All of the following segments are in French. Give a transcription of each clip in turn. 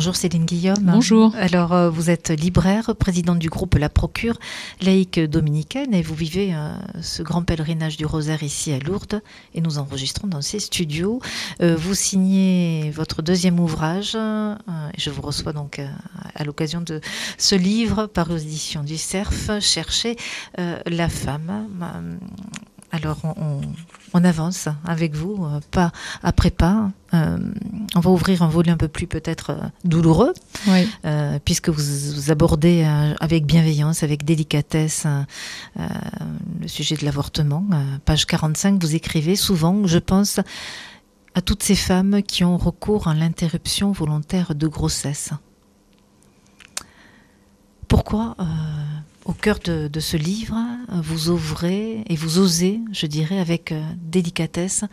Bonjour Céline Guillaume. Bonjour. Alors euh, vous êtes libraire, présidente du groupe La Procure, laïque dominicaine, et vous vivez euh, ce grand pèlerinage du rosaire ici à Lourdes, et nous enregistrons dans ces studios. Euh, vous signez votre deuxième ouvrage, et je vous reçois donc à l'occasion de ce livre par édition du CERF, Chercher la femme. Alors on, avance avec vous, pas après pas. Euh, on va ouvrir un volet un peu plus peut-être euh, douloureux, puisque vous, abordez avec bienveillance, avec délicatesse le sujet de l'avortement. page 45, vous écrivez souvent, je pense, à toutes ces femmes qui ont recours à l'interruption volontaire de grossesse. Pourquoi au cœur de, ce livre, vous ouvrez et vous osez, je dirais, avec euh, délicatesse,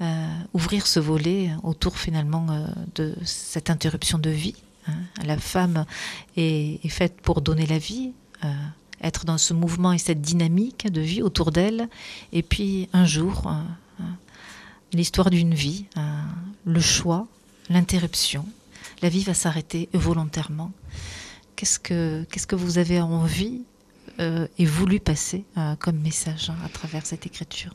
euh, ouvrir ce volet autour finalement euh, de cette interruption de vie. Hein. La femme est, faite pour donner la vie, être dans ce mouvement et cette dynamique de vie autour d'elle. Et puis un jour, l'histoire d'une vie, le choix, l'interruption, la vie va s'arrêter volontairement. Qu'est-ce que, qu'est-ce que vous avez envie euh, et voulu passer euh, comme message hein, à travers cette écriture?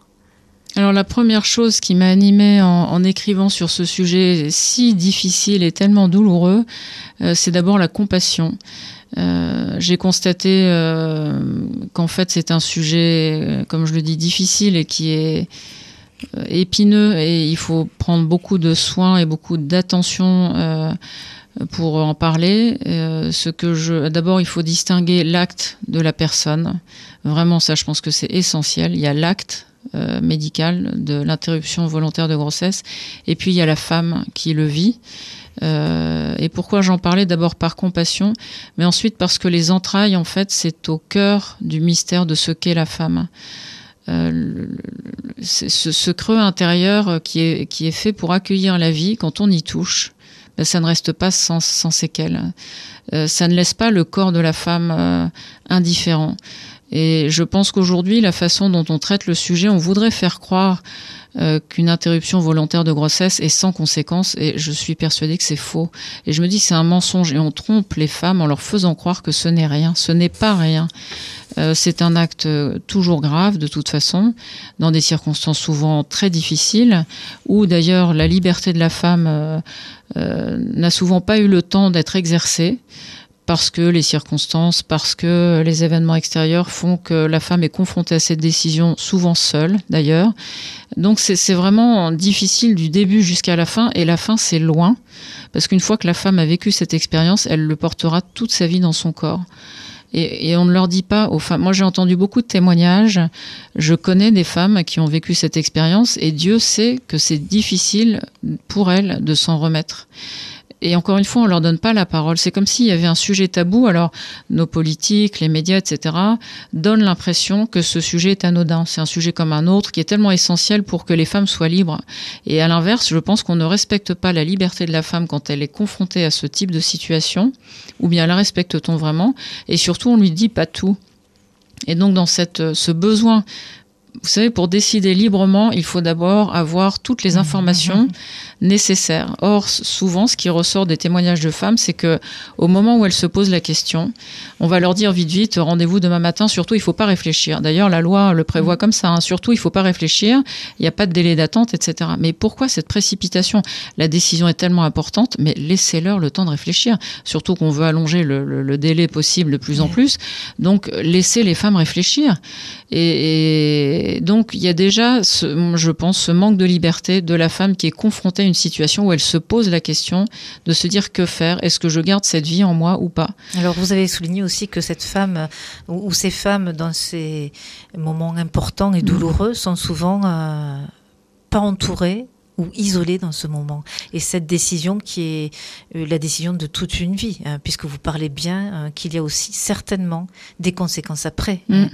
Alors la première chose qui m'a animée en, écrivant sur ce sujet si difficile et tellement douloureux, euh, c'est d'abord la compassion. J'ai constaté qu'en fait c'est un sujet, comme je le dis, difficile et qui est épineux et il faut prendre beaucoup de soins et beaucoup d'attention pour en parler. Euh, ce que je, d'abord, il faut distinguer l'acte de la personne. Vraiment, ça, je pense que c'est essentiel. Il y a l'acte euh, médical de l'interruption volontaire de grossesse, et puis il y a la femme qui le vit. Euh, et pourquoi j'en parlais? D'abord par compassion, mais ensuite parce que les entrailles, en fait, c'est au cœur du mystère de ce qu'est la femme. Euh, ce, ce, creux intérieur qui est, qui est fait pour accueillir la vie, quand on y touche, ça ne reste pas sans, sans séquelles. Euh, ça ne laisse pas le corps de la femme euh, indifférent. Et je pense qu'aujourd'hui, la façon dont on traite le sujet, on voudrait faire croire euh, qu'une interruption volontaire de grossesse est sans conséquence, et je suis persuadée que c'est faux. Et je me dis c'est un mensonge, et on trompe les femmes en leur faisant croire que ce n'est rien. Ce n'est pas rien. Euh, c'est un acte toujours grave de toute façon, dans des circonstances souvent très difficiles, où d'ailleurs la liberté de la femme euh, n'a souvent pas eu le temps d'être exercée parce que les circonstances, parce que les événements extérieurs font que la femme est confrontée à cette décision, souvent seule d'ailleurs. Donc c'est vraiment difficile du début jusqu'à la fin, et la fin c'est loin, parce qu'une fois que la femme a vécu cette expérience, elle le portera toute sa vie dans son corps. Et, on ne leur dit pas aux femmes. Moi, j'ai entendu beaucoup de témoignages. Je connais des femmes qui ont vécu cette expérience et Dieu sait que c'est difficile pour elles de s'en remettre. Et encore une fois, on leur donne pas la parole. C'est comme s'il y avait un sujet tabou. Alors, nos politiques, les médias, etc., donnent l'impression que ce sujet est anodin. C'est un sujet comme un autre qui est tellement essentiel pour que les femmes soient libres. Et à l'inverse, je pense qu'on ne respecte pas la liberté de la femme quand elle est confrontée à ce type de situation, ou bien la respecte-t-on vraiment? Et surtout, on lui dit pas tout. Et donc, dans ce besoin vous savez, pour décider librement, il faut d'abord avoir toutes les mmh. informations nécessaires. Or, souvent, ce qui ressort des témoignages de femmes, c'est que au moment où elles se posent la question, on va leur dire vite, vite, rendez-vous demain matin. Surtout, il faut pas réfléchir. D'ailleurs, la loi le prévoit mmh. comme ça. Hein. Surtout, il faut pas réfléchir. Il n'y a pas de délai d'attente, etc. Mais pourquoi cette précipitation? La décision est tellement importante, mais laissez-leur le temps de réfléchir. Surtout qu'on veut allonger le, le, délai possible de plus en plus. Donc, laissez les femmes réfléchir. et, et donc, il y a déjà, je pense, ce manque de liberté de la femme qui est confrontée à une situation où elle se pose la question de se dire que faire Est-ce que je garde cette vie en moi ou pas? Alors, vous avez souligné aussi que cette femme, ou ces femmes, dans ces moments importants et douloureux, sont souvent euh, pas entourées ou isolé dans ce moment. Et cette décision qui est euh, la décision de toute une vie, hein, puisque vous parlez bien euh, qu'il y a aussi certainement des conséquences après. Mm.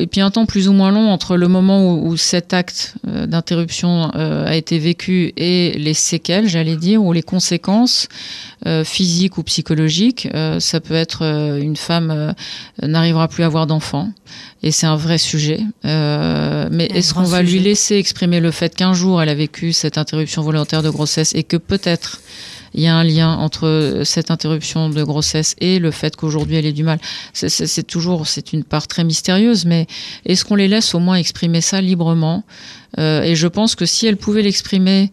Et puis un temps plus ou moins long entre le moment où, cet acte d'interruption a été vécu et les séquelles, j'allais dire, ou les conséquences physiques ou psychologiques. ça peut être une femme n'arrivera plus à avoir d'enfants et c'est un vrai sujet. Euh, mais est-ce qu'on va lui laisser exprimer le fait qu'un jour elle a vécu cette interruption volontaire de grossesse et que peut-être il y a un lien entre cette interruption de grossesse et le fait qu'aujourd'hui elle ait du mal? C'est toujours, c'est une part très mystérieuse, mais est-ce qu'on les laisse au moins exprimer ça librement? Euh, Et je pense que si elle pouvait l'exprimer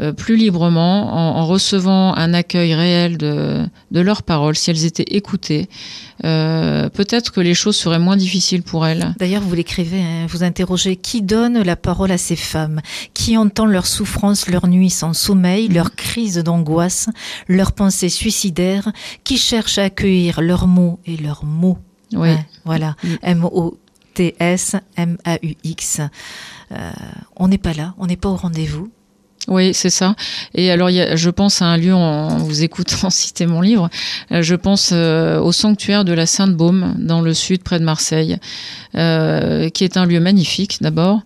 euh, plus librement, en, recevant un accueil réel de, de leurs paroles, si elles étaient écoutées, euh, peut-être que les choses seraient moins difficiles pour elles. D'ailleurs, vous l'écrivez, hein, vous interrogez qui donne la parole à ces femmes, qui entend leurs souffrances, leurs nuits sans sommeil, leurs crises d'angoisse, leurs pensées suicidaires, qui cherche à accueillir leurs mots et leurs mots? Oui. Hein, voilà. M-O-T-S, M-A-U-X. Euh, on n'est pas là, on n'est pas au rendez-vous. Oui, c'est ça. Et alors, je pense à un lieu, en vous écoutant citer mon livre, euh, je pense euh, au sanctuaire de la Sainte-Baume, dans le sud, près de Marseille, euh, qui est un lieu magnifique d'abord,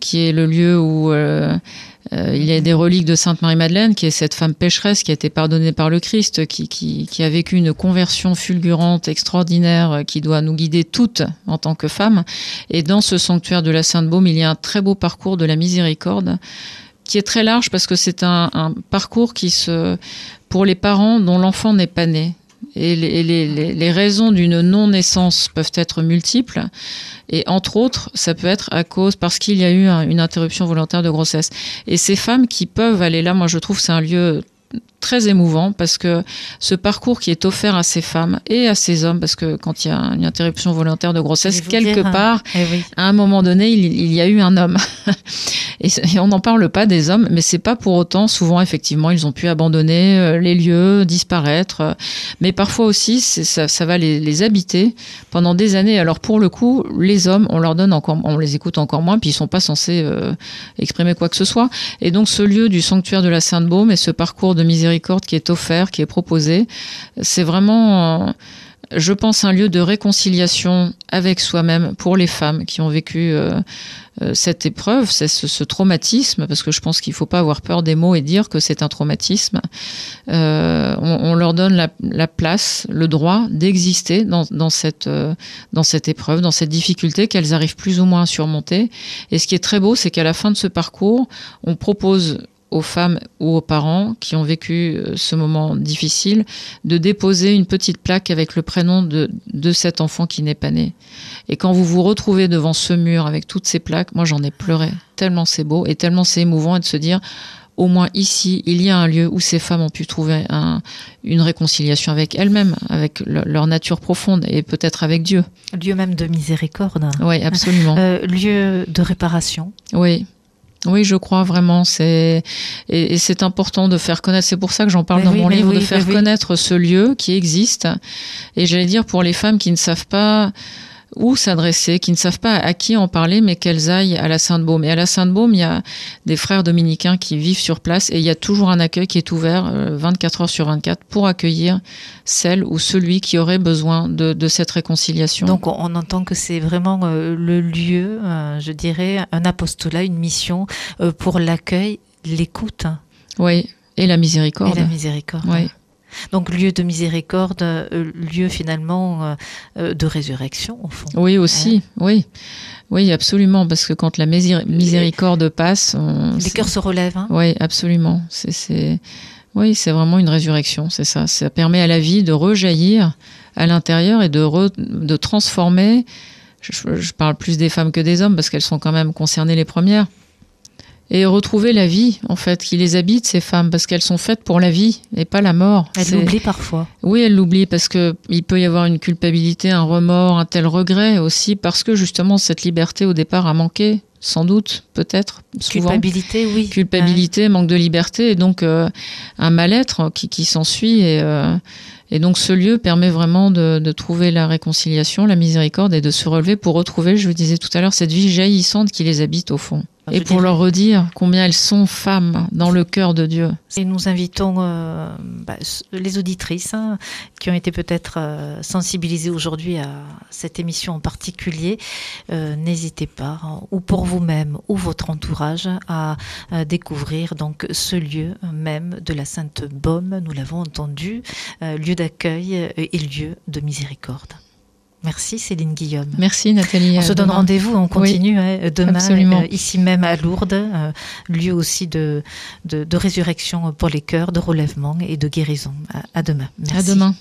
qui est le lieu où il y a des reliques de Sainte Marie-Madeleine, qui est cette femme pécheresse qui a été pardonnée par le Christ, qui, qui, a vécu une conversion fulgurante, extraordinaire, qui doit nous guider toutes en tant que femmes. Et dans ce sanctuaire de la Sainte-Baume, il y a un très beau parcours de la miséricorde qui est très large parce que c'est un, parcours qui se, pour les parents dont l'enfant n'est pas né. Et les, raisons d'une non-naissance peuvent être multiples. Et entre autres, ça peut être à cause, parce qu'il y a eu une interruption volontaire de grossesse. Et ces femmes qui peuvent aller là, moi je trouve c'est un lieu très émouvant parce que ce parcours qui est offert à ces femmes et à ces hommes, parce que quand il y a une interruption volontaire de grossesse, quelque part, eh à un moment donné, il, y a eu un homme. et, on n'en parle pas des hommes, mais c'est pas pour autant. Souvent, effectivement, ils ont pu abandonner euh, les lieux, disparaître. Mais parfois aussi, ça, ça, va les, les, habiter pendant des années. Alors pour le coup, les hommes, on leur donne encore, on les écoute encore moins, puis ils sont pas censés euh, exprimer quoi que ce soit. Et donc ce lieu du sanctuaire de la Sainte-Baume et ce parcours de miséricorde qui est offert, qui est proposé. C'est vraiment, je pense, un lieu de réconciliation avec soi-même pour les femmes qui ont vécu euh, euh, cette épreuve, ce, traumatisme, parce que je pense qu'il ne faut pas avoir peur des mots et dire que c'est un traumatisme. Euh, on, leur donne la, place, le droit d'exister dans cette épreuve, dans cette difficulté qu'elles arrivent plus ou moins à surmonter. Et ce qui est très beau, c'est qu'à la fin de ce parcours, on propose aux femmes ou aux parents qui ont vécu euh, ce moment difficile de déposer une petite plaque avec le prénom de, de cet enfant qui n'est pas né. Et quand vous vous retrouvez devant ce mur avec toutes ces plaques, moi j'en ai pleuré, tellement c'est beau et tellement c'est émouvant et de se dire au moins ici, il y a un lieu où ces femmes ont pu trouver un, une réconciliation avec elles-mêmes, avec leur nature profonde et peut-être avec Dieu. Lieu même de miséricorde. Oui, absolument. Euh, lieu de réparation. Oui, oui, je crois vraiment. C'est et, c'est important de faire connaître. C'est pour ça que j'en parle dans mon livre, de faire connaître ce lieu qui existe. Et j'allais dire pour les femmes qui ne savent pas où s'adresser, qui ne savent pas à qui en parler, mais qu'elles aillent à la Sainte-Baume. Et à la Sainte-Baume, il y a des frères dominicains qui vivent sur place et il y a toujours un accueil qui est ouvert 24 euh, heures sur 24 pour accueillir celle ou celui qui aurait besoin de, cette réconciliation. Donc on, entend que c'est vraiment euh, le lieu, euh, je dirais, un apostolat, une mission pour l'accueil, l'écoute. Oui, et la miséricorde. Et la miséricorde. Oui. Donc lieu de miséricorde, euh, lieu finalement euh, euh, de résurrection au fond. Oui aussi, hein oui. Oui, absolument, parce que quand la miséricorde passe... les cœurs se relèvent. Hein oui, absolument. C'est, oui, c'est vraiment une résurrection, c'est ça. Ça permet à la vie de rejaillir à l'intérieur et de, de transformer... je parle plus des femmes que des hommes, parce qu'elles sont quand même concernées les premières et retrouver la vie, en fait, qui les habite, ces femmes, parce qu'elles sont faites pour la vie et pas la mort. Elles l'oublient parfois. Oui, elles l'oublient parce que il peut y avoir une culpabilité, un remords, un tel regret aussi, parce que justement, cette liberté au départ a manqué. Sans doute, peut-être. Culpabilité, oui. Culpabilité, manque de liberté, et donc euh, un mal-être qui, qui s'ensuit. Et, euh, et donc ce lieu permet vraiment de, de, trouver la réconciliation, la miséricorde et de se relever pour retrouver, je vous disais tout à l'heure, cette vie jaillissante qui les habite au fond. Et pour leur redire combien elles sont femmes dans le cœur de Dieu. Et nous invitons euh, bah, les auditrices hein, qui ont été peut-être euh, sensibilisées aujourd'hui à cette émission en particulier. Euh, n'hésitez pas, hein, ou pour vous-même ou votre entourage, à, découvrir donc ce lieu même de la Sainte Baume. Nous l'avons entendu, lieu d'accueil et lieu de miséricorde. Merci Céline Guillaume. Merci Nathalie. On se donne rendez-vous, on continue hein, demain euh, ici même à Lourdes, euh, lieu aussi de, de, résurrection pour les cœurs, de relèvement et de guérison. À, à demain. Merci. À demain.